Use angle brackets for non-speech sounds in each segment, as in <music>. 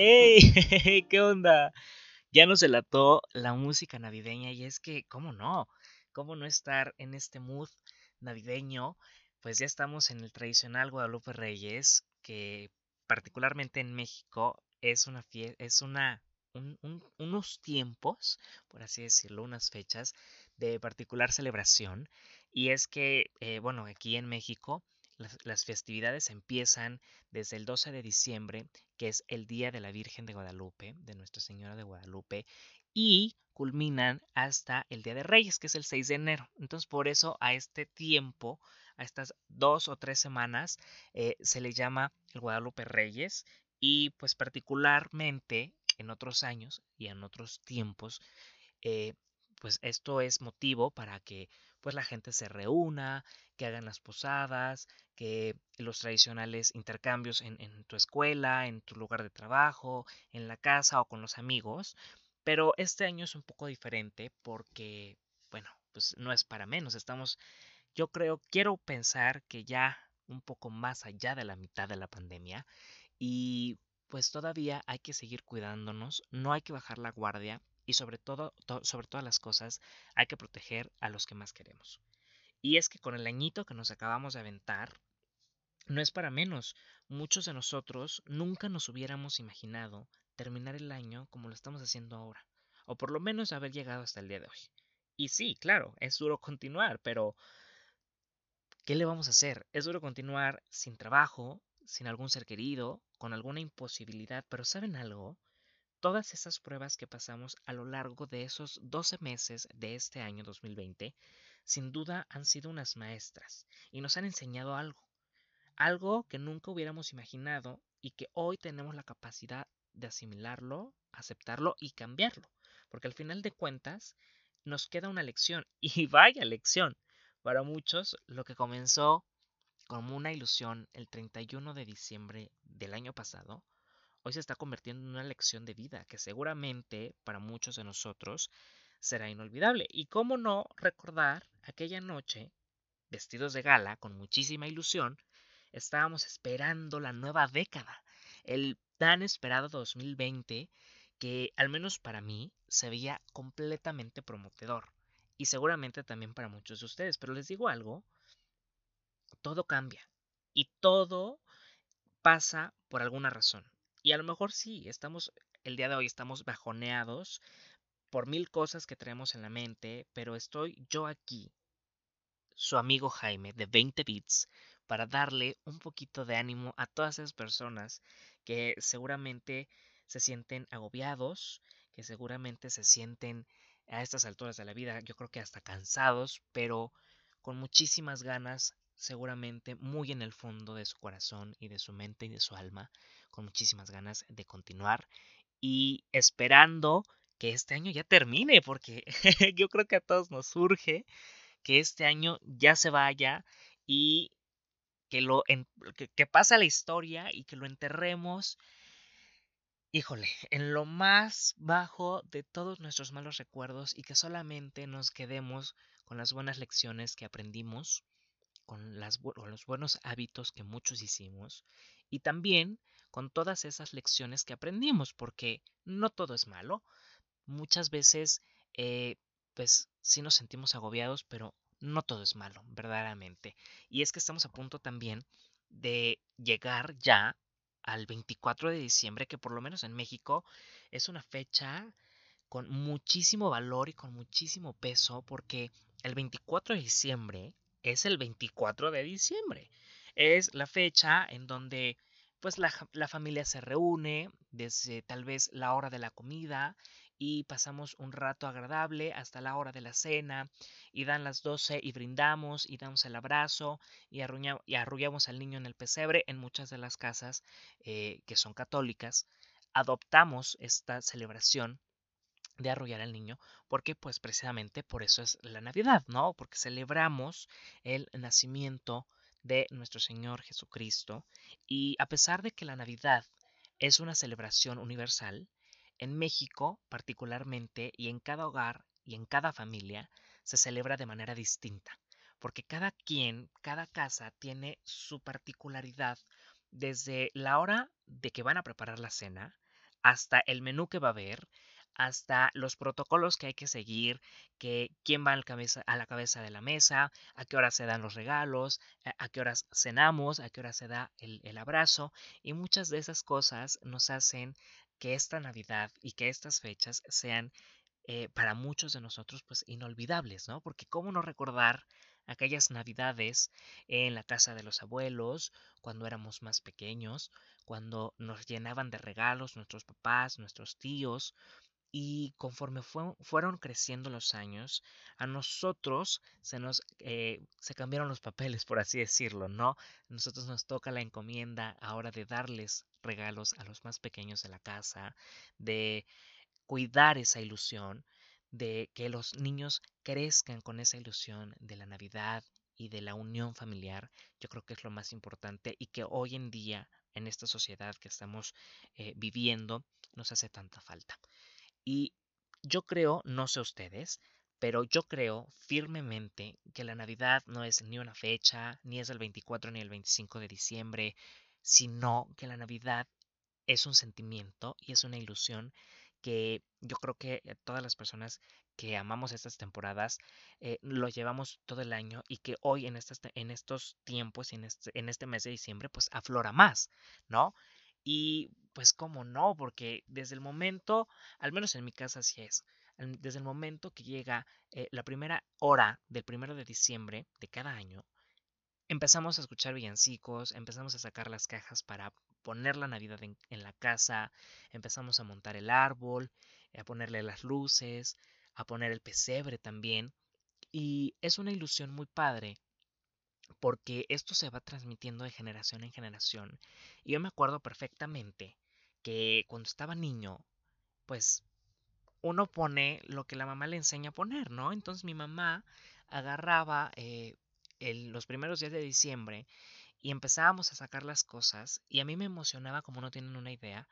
¡Hey! <laughs> ¿Qué onda? Ya nos delató la música navideña y es que, ¿cómo no? ¿Cómo no estar en este mood navideño? Pues ya estamos en el tradicional Guadalupe Reyes, que particularmente en México es una es una unos tiempos, por así decirlo, unas fechas de particular celebración. Y es que, eh, bueno, aquí en México las, festividades empiezan desde el 12 de diciembre, que es el Día de la Virgen de Guadalupe, de Nuestra Señora de Guadalupe, y culminan hasta el Día de Reyes, que es el 6 de enero. Entonces, por eso a este tiempo, a estas dos o tres semanas, eh, se le llama el Guadalupe Reyes y pues particularmente en otros años y en otros tiempos, eh, pues esto es motivo para que pues la gente se reúna, que hagan las posadas, que los tradicionales intercambios en, tu escuela, en tu lugar de trabajo, en la casa o con los amigos. Pero este año es un poco diferente porque, bueno, pues no es para menos. Estamos, yo creo, quiero pensar que ya un poco más allá de la mitad de la pandemia y pues todavía hay que seguir cuidándonos, no hay que bajar la guardia y sobre todo, sobre todas las cosas, hay que proteger a los que más queremos. Y es que con el añito que nos acabamos de aventar, no es para menos. Muchos de nosotros nunca nos hubiéramos imaginado terminar el año como lo estamos haciendo ahora, o por lo menos haber llegado hasta el día de hoy. Y sí, claro, es duro continuar, pero ¿qué le vamos a hacer? Es duro continuar sin trabajo, sin algún ser querido, con alguna imposibilidad, pero ¿saben algo? Todas esas pruebas que pasamos a lo largo de esos 12 meses de este año 2020, sin duda han sido unas maestras y nos han enseñado algo, algo que nunca hubiéramos imaginado y que hoy tenemos la capacidad de asimilarlo, aceptarlo y cambiarlo, porque al final de cuentas nos queda una lección <laughs> y vaya lección. Para muchos lo que comenzó como una ilusión el 31 de diciembre del año pasado, hoy se está convirtiendo en una lección de vida que seguramente para muchos de nosotros será inolvidable. Y cómo no recordar aquella noche, vestidos de gala, con muchísima ilusión, estábamos esperando la nueva década, el tan esperado 2020 que al menos para mí se veía completamente prometedor y seguramente también para muchos de ustedes. Pero les digo algo, todo cambia y todo pasa por alguna razón. Y a lo mejor sí, estamos, el día de hoy estamos bajoneados por mil cosas que tenemos en la mente, pero estoy yo aquí, su amigo Jaime de 20 bits, para darle un poquito de ánimo a todas esas personas que seguramente se sienten agobiados, que seguramente se sienten a estas alturas de la vida, yo creo que hasta cansados, pero con muchísimas ganas, seguramente muy en el fondo de su corazón y de su mente y de su alma, con muchísimas ganas de continuar y esperando que este año ya termine, porque <laughs> yo creo que a todos nos surge que este año ya se vaya y que lo que, que pasa la historia y que lo enterremos híjole, en lo más bajo de todos nuestros malos recuerdos y que solamente nos quedemos con las buenas lecciones que aprendimos, con, los buenos hábitos que muchos hicimos y también con todas esas lecciones que aprendimos, porque no todo es malo. Muchas veces, eh, pues sí nos sentimos agobiados, pero no todo es malo, verdaderamente. Y es que estamos a punto también de llegar ya al 24 de diciembre, que por lo menos en México es una fecha con muchísimo valor y con muchísimo peso, porque el 24 de diciembre es el 24 de diciembre. Es la fecha en donde pues la, la, familia se reúne desde tal vez la hora de la comida y pasamos un rato agradable hasta la hora de la cena y dan las 12 y brindamos y damos el abrazo y, y arrullamos al niño en el pesebre en muchas de las casas eh, que son católicas. Adoptamos esta celebración de arrullar al niño, porque pues precisamente por eso es la Navidad, ¿no? Porque celebramos el nacimiento de nuestro Señor Jesucristo y a pesar de que la Navidad es una celebración universal, en México particularmente y en cada hogar y en cada familia se celebra de manera distinta, porque cada quien, cada casa tiene su particularidad desde la hora de que van a preparar la cena hasta el menú que va a haber, hasta los protocolos que hay que seguir, que quién va a la cabeza, de la mesa, a qué hora se dan los regalos, a, qué horas cenamos, a qué hora se da el, el abrazo. Y muchas de esas cosas nos hacen que esta Navidad y que estas fechas sean eh, para muchos de nosotros pues inolvidables, ¿no? Porque cómo no recordar aquellas navidades en la casa de los abuelos, cuando éramos más pequeños, cuando nos llenaban de regalos nuestros papás, nuestros tíos, y conforme fueron creciendo los años, a nosotros se nos eh, se cambiaron los papeles, por así decirlo, ¿no? Nosotros nos toca la encomienda ahora de darles regalos a los más pequeños de la casa, de cuidar esa ilusión, de que los niños crezcan con esa ilusión de la Navidad y de la unión familiar, yo creo que es lo más importante y que hoy en día, en esta sociedad que estamos eh, viviendo, nos hace tanta falta. Y yo creo, no sé ustedes, pero yo creo firmemente que la Navidad no es ni una fecha, ni es el 24 ni el 25 de diciembre, sino que la Navidad es un sentimiento y es una ilusión que yo creo que eh, todas las personas que amamos estas temporadas eh, lo llevamos todo el año y que hoy en, estas, en estos tiempos en este, en este mes de diciembre pues aflora más, ¿no? Y pues cómo no, porque desde el momento, al menos en mi casa así es, desde el momento que llega eh, la primera hora del primero de diciembre de cada año, empezamos a escuchar villancicos, empezamos a sacar las cajas para poner la Navidad en, en, la casa, empezamos a montar el árbol, a ponerle las luces, a poner el pesebre también. Y es una ilusión muy padre porque esto se va transmitiendo de generación en generación. Y yo me acuerdo perfectamente que cuando estaba niño, pues uno pone lo que la mamá le enseña a poner, ¿no? Entonces mi mamá agarraba eh, los primeros días de diciembre y empezábamos a sacar las cosas y a mí me emocionaba, como no tienen una idea,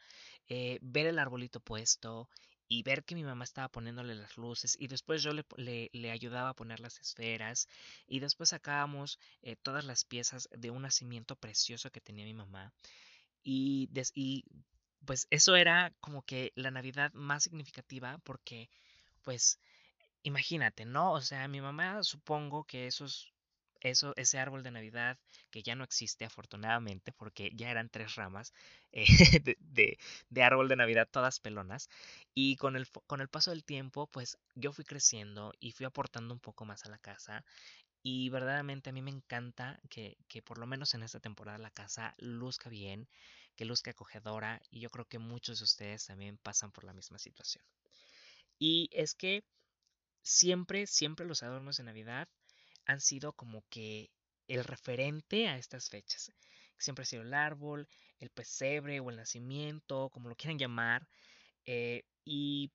eh, ver el arbolito puesto y ver que mi mamá estaba poniéndole las luces y después yo le, ayudaba a poner las esferas y después sacábamos eh, todas las piezas de un nacimiento precioso que tenía mi mamá y, y pues eso era como que la Navidad más significativa porque pues imagínate, ¿no? O sea, mi mamá supongo que esos eso, ese árbol de Navidad que ya no existe afortunadamente porque ya eran tres ramas <laughs> eh, de, de, árbol de Navidad todas pelonas y con el, con el paso del tiempo pues yo fui creciendo y fui aportando un poco más a la casa y verdaderamente a mí me encanta que, que por lo menos en esta temporada la casa luzca bien, que luzca acogedora y yo creo que muchos de ustedes también pasan por la misma situación. Y es que siempre, siempre los adornos de Navidad han sido como que el referente a estas fechas. Siempre ha sido el árbol, el pesebre o el nacimiento, como lo quieran llamar. Eh, y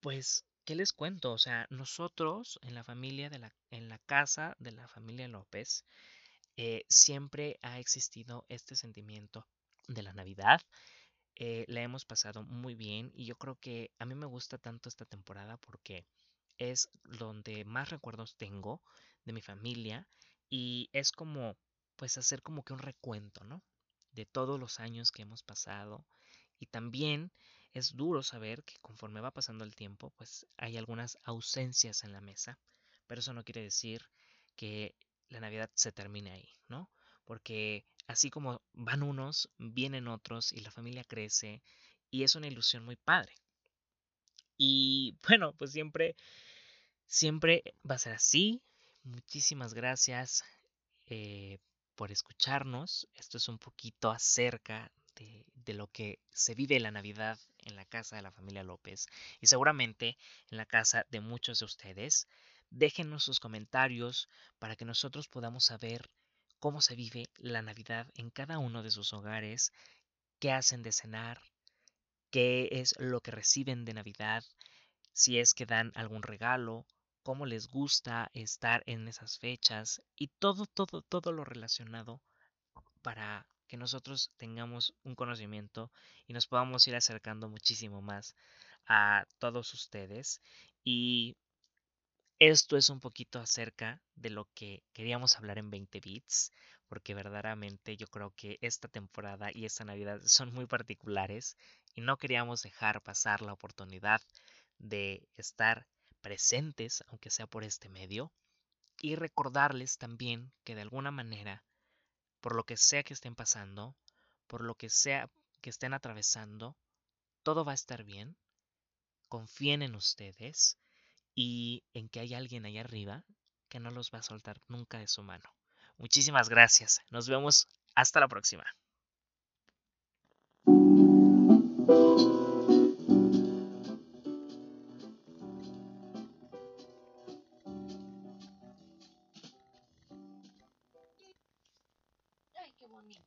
pues, ¿qué les cuento? O sea, nosotros en la familia, de la, en la casa de la familia López, eh, siempre ha existido este sentimiento de la Navidad. Eh, la hemos pasado muy bien y yo creo que a mí me gusta tanto esta temporada porque es donde más recuerdos tengo de mi familia y es como pues hacer como que un recuento, ¿no? De todos los años que hemos pasado y también es duro saber que conforme va pasando el tiempo pues hay algunas ausencias en la mesa, pero eso no quiere decir que la Navidad se termine ahí, ¿no? Porque así como van unos, vienen otros y la familia crece y es una ilusión muy padre. Y <laughs> bueno, pues siempre, siempre va a ser así, Muchísimas gracias eh, por escucharnos. Esto es un poquito acerca de, de, lo que se vive la Navidad en la casa de la familia López y seguramente en la casa de muchos de ustedes. Déjenos sus comentarios para que nosotros podamos saber cómo se vive la Navidad en cada uno de sus hogares, qué hacen de cenar, qué es lo que reciben de Navidad, si es que dan algún regalo, cómo les gusta estar en esas fechas y todo, todo, todo lo relacionado para que nosotros tengamos un conocimiento y nos podamos ir acercando muchísimo más a todos ustedes. Y esto es un poquito acerca de lo que queríamos hablar en 20 bits, porque verdaderamente yo creo que esta temporada y esta Navidad son muy particulares y no queríamos dejar pasar la oportunidad de estar presentes, aunque sea por este medio, y recordarles también que de alguna manera, por lo que sea que estén pasando, por lo que sea que estén atravesando, todo va a estar bien. Confíen en ustedes y en que hay alguien ahí arriba que no los va a soltar nunca de su mano. Muchísimas gracias. Nos vemos hasta la próxima.